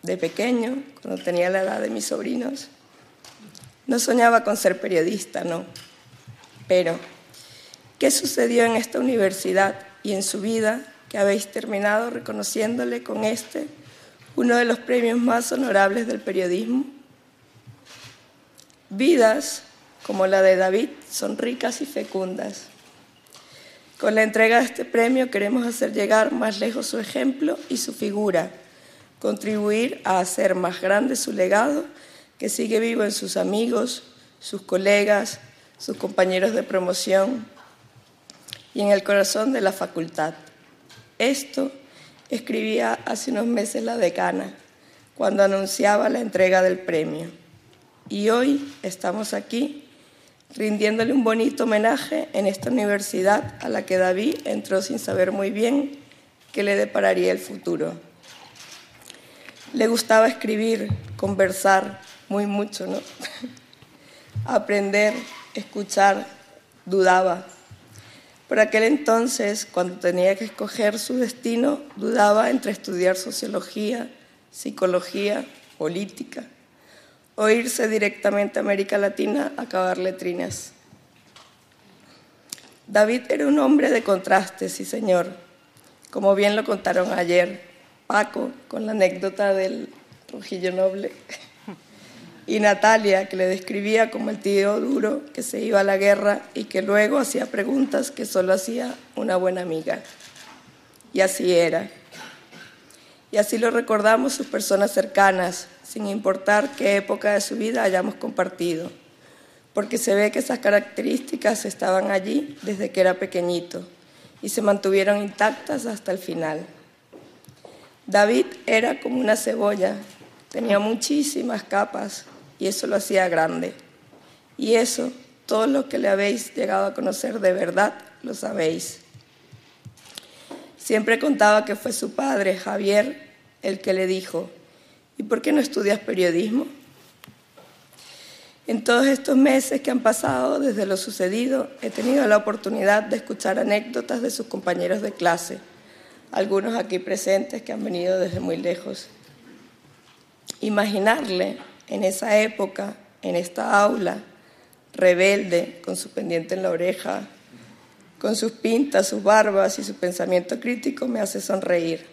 de pequeño, cuando tenía la edad de mis sobrinos, no soñaba con ser periodista, no. Pero, ¿qué sucedió en esta universidad y en su vida que habéis terminado reconociéndole con este, uno de los premios más honorables del periodismo? Vidas como la de David son ricas y fecundas. Con la entrega de este premio queremos hacer llegar más lejos su ejemplo y su figura, contribuir a hacer más grande su legado que sigue vivo en sus amigos, sus colegas, sus compañeros de promoción y en el corazón de la facultad. Esto escribía hace unos meses la decana cuando anunciaba la entrega del premio. Y hoy estamos aquí rindiéndole un bonito homenaje en esta universidad a la que David entró sin saber muy bien qué le depararía el futuro. Le gustaba escribir, conversar, muy mucho, ¿no? Aprender, escuchar, dudaba. Por aquel entonces, cuando tenía que escoger su destino, dudaba entre estudiar sociología, psicología, política o irse directamente a América Latina a acabar letrinas. David era un hombre de contrastes, sí señor, como bien lo contaron ayer Paco con la anécdota del Trujillo Noble y Natalia que le describía como el tío duro que se iba a la guerra y que luego hacía preguntas que solo hacía una buena amiga. Y así era. Y así lo recordamos sus personas cercanas, sin importar qué época de su vida hayamos compartido, porque se ve que esas características estaban allí desde que era pequeñito y se mantuvieron intactas hasta el final. David era como una cebolla, tenía muchísimas capas y eso lo hacía grande. Y eso, todos los que le habéis llegado a conocer de verdad, lo sabéis. Siempre contaba que fue su padre, Javier, el que le dijo, ¿y por qué no estudias periodismo? En todos estos meses que han pasado desde lo sucedido, he tenido la oportunidad de escuchar anécdotas de sus compañeros de clase, algunos aquí presentes que han venido desde muy lejos. Imaginarle en esa época, en esta aula, rebelde, con su pendiente en la oreja, con sus pintas, sus barbas y su pensamiento crítico, me hace sonreír.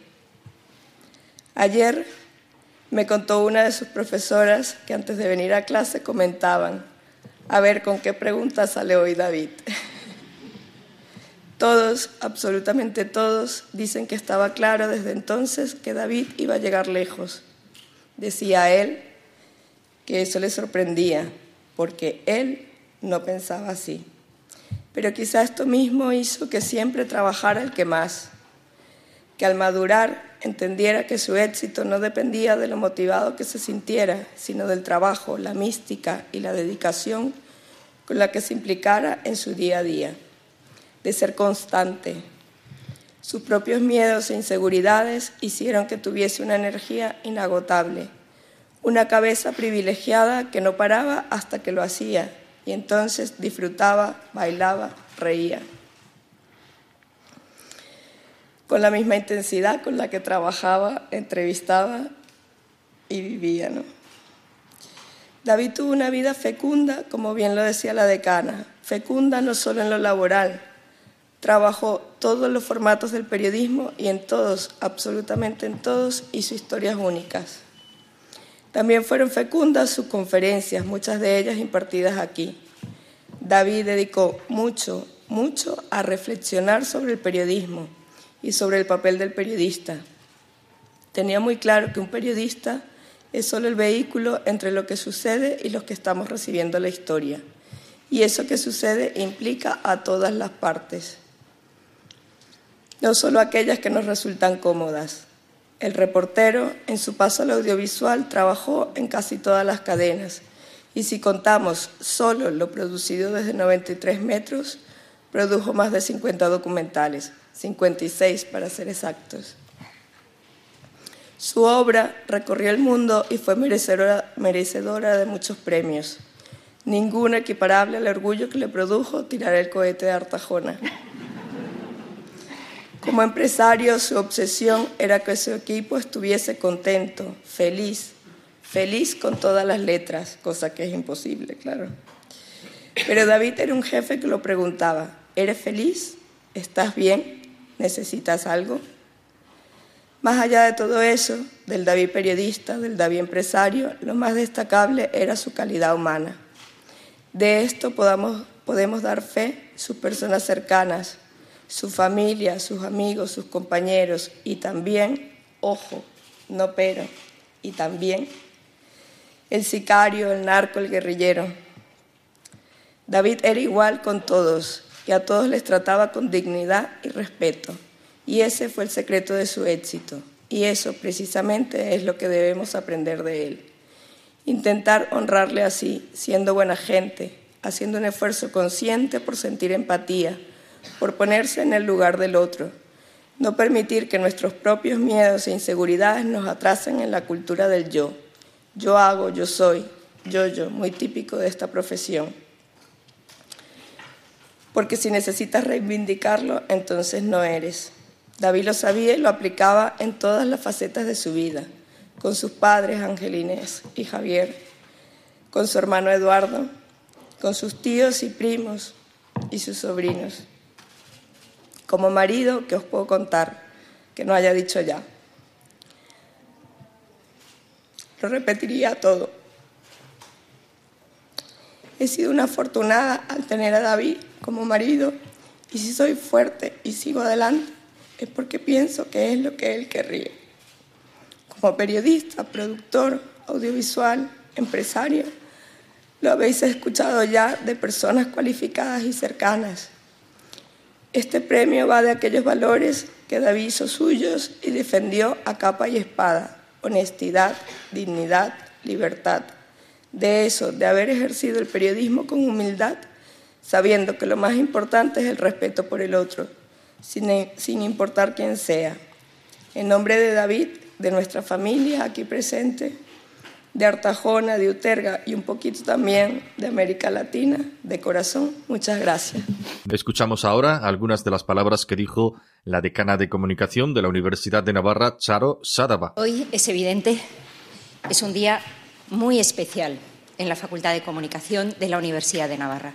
Ayer me contó una de sus profesoras que antes de venir a clase comentaban, a ver con qué pregunta sale hoy David. Todos, absolutamente todos, dicen que estaba claro desde entonces que David iba a llegar lejos. Decía él que eso le sorprendía, porque él no pensaba así. Pero quizá esto mismo hizo que siempre trabajara el que más, que al madurar entendiera que su éxito no dependía de lo motivado que se sintiera, sino del trabajo, la mística y la dedicación con la que se implicara en su día a día. de ser constante. Sus propios miedos e inseguridades hicieron que tuviese una energía inagotable, una cabeza privilegiada que no paraba hasta que lo hacía y entonces disfrutaba, bailaba, reía. Con la misma intensidad con la que trabajaba, entrevistaba y vivía. ¿no? David tuvo una vida fecunda, como bien lo decía la decana, fecunda no solo en lo laboral, trabajó todos los formatos del periodismo y en todos, absolutamente en todos, hizo historias únicas. También fueron fecundas sus conferencias, muchas de ellas impartidas aquí. David dedicó mucho, mucho a reflexionar sobre el periodismo y sobre el papel del periodista. Tenía muy claro que un periodista es solo el vehículo entre lo que sucede y los que estamos recibiendo la historia. Y eso que sucede implica a todas las partes, no solo aquellas que nos resultan cómodas. El reportero, en su paso al audiovisual, trabajó en casi todas las cadenas. Y si contamos solo lo producido desde 93 metros, produjo más de 50 documentales, 56 para ser exactos. Su obra recorrió el mundo y fue merecedora, de muchos premios, ninguno equiparable al orgullo que le produjo tirar el cohete de Artajona. Como empresario, su obsesión era que su equipo estuviese contento, feliz, feliz con todas las letras, cosa que es imposible, claro. Pero David era un jefe que lo preguntaba, ¿eres feliz? ¿Estás bien? ¿Necesitas algo? Más allá de todo eso, del David periodista, del David empresario, lo más destacable era su calidad humana. De esto podamos, podemos dar fe sus personas cercanas, su familia, sus amigos, sus compañeros y también, ojo, no pero, y también el sicario, el narco, el guerrillero. David era igual con todos y a todos les trataba con dignidad y respeto. Y ese fue el secreto de su éxito. Y eso precisamente es lo que debemos aprender de él. Intentar honrarle así, siendo buena gente, haciendo un esfuerzo consciente por sentir empatía, por ponerse en el lugar del otro. No permitir que nuestros propios miedos e inseguridades nos atrasen en la cultura del yo. Yo hago, yo soy, yo, yo, muy típico de esta profesión. Porque si necesitas reivindicarlo, entonces no eres. David lo sabía y lo aplicaba en todas las facetas de su vida, con sus padres Angelines y Javier, con su hermano Eduardo, con sus tíos y primos y sus sobrinos. Como marido, que os puedo contar, que no haya dicho ya. Lo repetiría todo. He sido una afortunada al tener a David como marido y si soy fuerte y sigo adelante es porque pienso que es lo que él querría. Como periodista, productor, audiovisual, empresario, lo habéis escuchado ya de personas cualificadas y cercanas. Este premio va de aquellos valores que David hizo suyos y defendió a capa y espada, honestidad, dignidad, libertad. De eso, de haber ejercido el periodismo con humildad, sabiendo que lo más importante es el respeto por el otro, sin, sin importar quién sea. En nombre de David, de nuestra familia aquí presente, de Artajona, de Uterga y un poquito también de América Latina, de corazón, muchas gracias. Escuchamos ahora algunas de las palabras que dijo la decana de comunicación de la Universidad de Navarra, Charo Sadaba. Hoy es evidente, es un día muy especial en la Facultad de Comunicación de la Universidad de Navarra.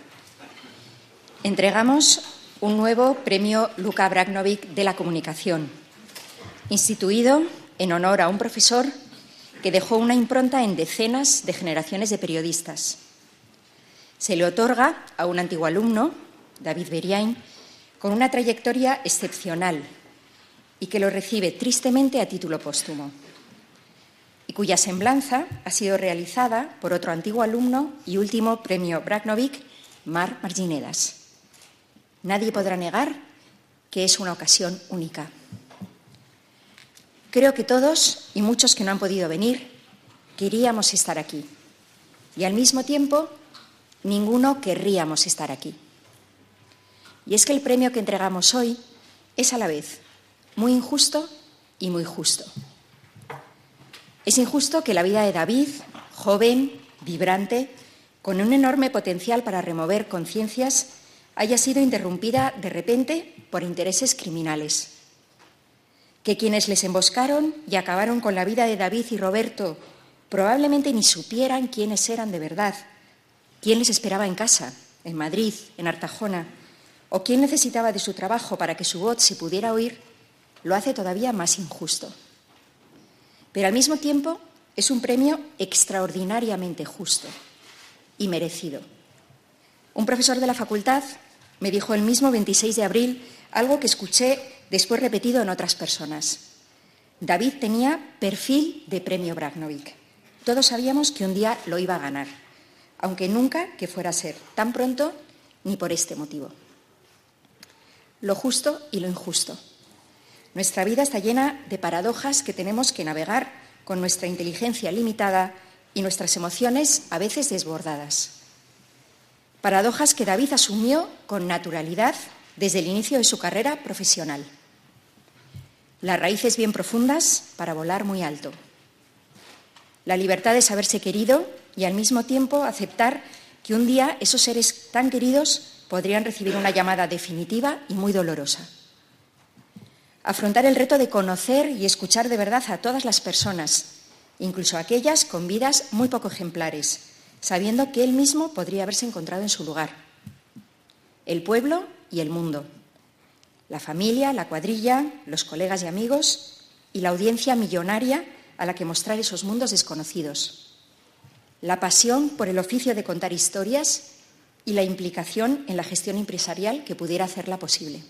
Entregamos un nuevo premio Luka Bragnovic de la comunicación, instituido en honor a un profesor que dejó una impronta en decenas de generaciones de periodistas. Se le otorga a un antiguo alumno, David Beriain, con una trayectoria excepcional y que lo recibe tristemente a título póstumo, y cuya semblanza ha sido realizada por otro antiguo alumno y último premio Bragnovic, Mar Marginedas. Nadie podrá negar que es una ocasión única. Creo que todos, y muchos que no han podido venir, queríamos estar aquí. Y al mismo tiempo, ninguno querríamos estar aquí. Y es que el premio que entregamos hoy es a la vez muy injusto y muy justo. Es injusto que la vida de David, joven, vibrante, con un enorme potencial para remover conciencias, haya sido interrumpida de repente por intereses criminales. Que quienes les emboscaron y acabaron con la vida de David y Roberto probablemente ni supieran quiénes eran de verdad, quién les esperaba en casa, en Madrid, en Artajona, o quién necesitaba de su trabajo para que su voz se pudiera oír, lo hace todavía más injusto. Pero al mismo tiempo es un premio extraordinariamente justo y merecido. Un profesor de la facultad me dijo el mismo 26 de abril algo que escuché después repetido en otras personas. David tenía perfil de premio Bragnovic. Todos sabíamos que un día lo iba a ganar, aunque nunca que fuera a ser tan pronto ni por este motivo. Lo justo y lo injusto. Nuestra vida está llena de paradojas que tenemos que navegar con nuestra inteligencia limitada y nuestras emociones a veces desbordadas. Paradojas que David asumió con naturalidad desde el inicio de su carrera profesional. Las raíces bien profundas para volar muy alto. La libertad de saberse querido y al mismo tiempo aceptar que un día esos seres tan queridos podrían recibir una llamada definitiva y muy dolorosa. Afrontar el reto de conocer y escuchar de verdad a todas las personas, incluso aquellas con vidas muy poco ejemplares, sabiendo que él mismo podría haberse encontrado en su lugar. El pueblo y el mundo. La familia, la cuadrilla, los colegas y amigos y la audiencia millonaria a la que mostrar esos mundos desconocidos. La pasión por el oficio de contar historias y la implicación en la gestión empresarial que pudiera hacerla posible.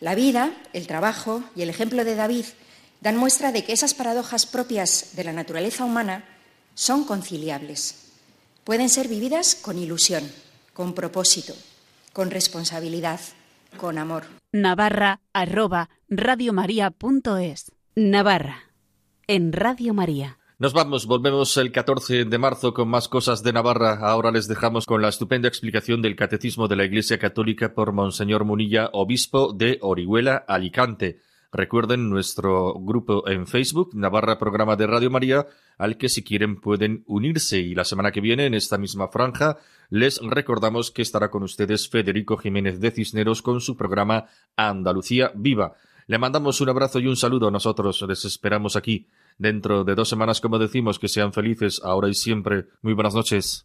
La vida, el trabajo y el ejemplo de David dan muestra de que esas paradojas propias de la naturaleza humana son conciliables. Pueden ser vividas con ilusión, con propósito, con responsabilidad, con amor. Navarra arroba radiomaria.es. Navarra en Radio María. Nos vamos, volvemos el 14 de marzo con más cosas de Navarra. Ahora les dejamos con la estupenda explicación del Catecismo de la Iglesia Católica por Monseñor Munilla, obispo de Orihuela, Alicante. Recuerden nuestro grupo en Facebook, Navarra Programa de Radio María, al que si quieren pueden unirse. Y la semana que viene, en esta misma franja, les recordamos que estará con ustedes Federico Jiménez de Cisneros con su programa Andalucía Viva. Le mandamos un abrazo y un saludo. Nosotros les esperamos aquí dentro de dos semanas, como decimos, que sean felices ahora y siempre. Muy buenas noches.